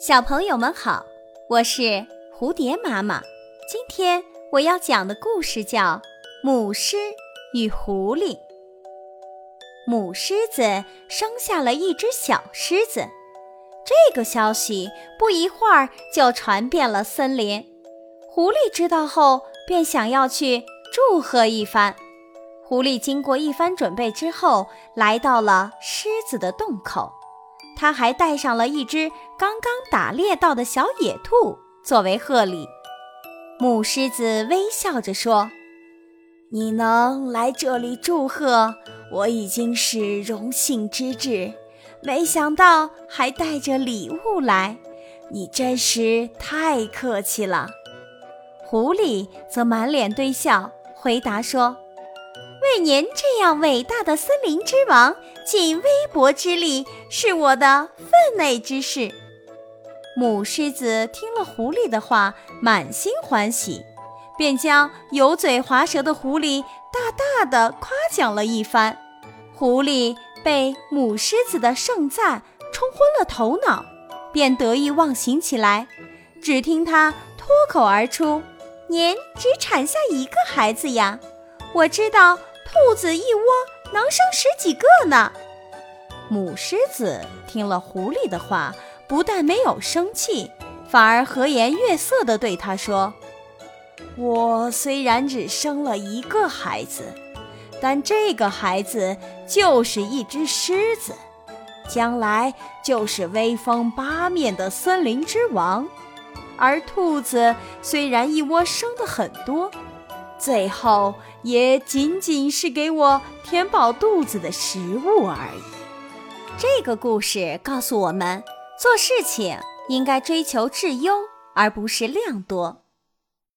小朋友们好，我是蝴蝶妈妈。今天我要讲的故事叫《母狮与狐狸》。母狮子生下了一只小狮子，这个消息不一会儿就传遍了森林。狐狸知道后，便想要去祝贺一番。狐狸经过一番准备之后，来到了狮子的洞口。他还带上了一只刚刚打猎到的小野兔作为贺礼。母狮子微笑着说：“你能来这里祝贺，我已经是荣幸之至。没想到还带着礼物来，你真是太客气了。”狐狸则满脸堆笑，回答说。为您这样伟大的森林之王尽微薄之力，是我的分内之事。母狮子听了狐狸的话，满心欢喜，便将油嘴滑舌的狐狸大大的夸奖了一番。狐狸被母狮子的盛赞冲昏了头脑，便得意忘形起来。只听他脱口而出：“您只产下一个孩子呀？我知道。”兔子一窝能生十几个呢。母狮子听了狐狸的话，不但没有生气，反而和颜悦色地对他说：“我虽然只生了一个孩子，但这个孩子就是一只狮子，将来就是威风八面的森林之王。而兔子虽然一窝生的很多。”最后也仅仅是给我填饱肚子的食物而已。这个故事告诉我们，做事情应该追求质优，而不是量多。